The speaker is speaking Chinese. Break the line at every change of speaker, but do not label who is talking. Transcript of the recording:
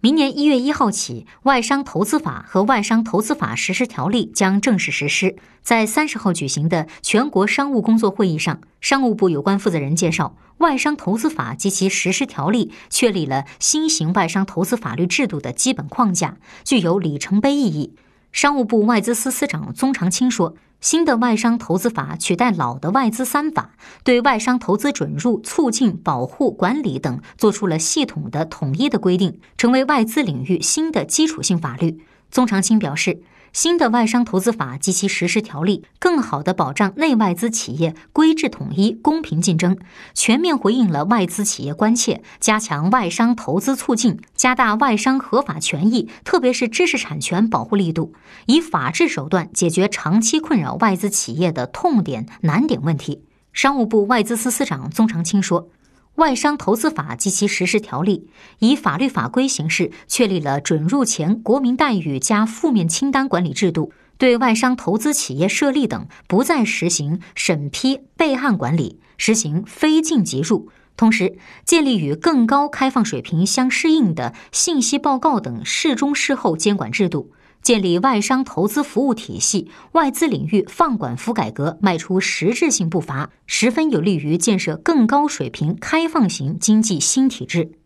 明年一月一号起，《外商投资法》和《外商投资法实施条例》将正式实施。在三十号举行的全国商务工作会议上，商务部有关负责人介绍，《外商投资法》及其实施条例确立了新型外商投资法律制度的基本框架，具有里程碑意义。商务部外资司司长宗长青说。新的外商投资法取代老的外资三法，对外商投资准入、促进、保护、管理等做出了系统的统一的规定，成为外资领域新的基础性法律。宗长青表示。新的外商投资法及其实施条例，更好地保障内外资企业规制统一、公平竞争，全面回应了外资企业关切，加强外商投资促进，加大外商合法权益，特别是知识产权保护力度，以法治手段解决长期困扰外资企业的痛点难点问题。商务部外资司司长宗长青说。外商投资法及其实施条例以法律法规形式确立了准入前国民待遇加负面清单管理制度，对外商投资企业设立等不再实行审批备案管理，实行非进即入，同时建立与更高开放水平相适应的信息报告等事中事后监管制度。建立外商投资服务体系，外资领域放管服改革迈出实质性步伐，十分有利于建设更高水平开放型经济新体制。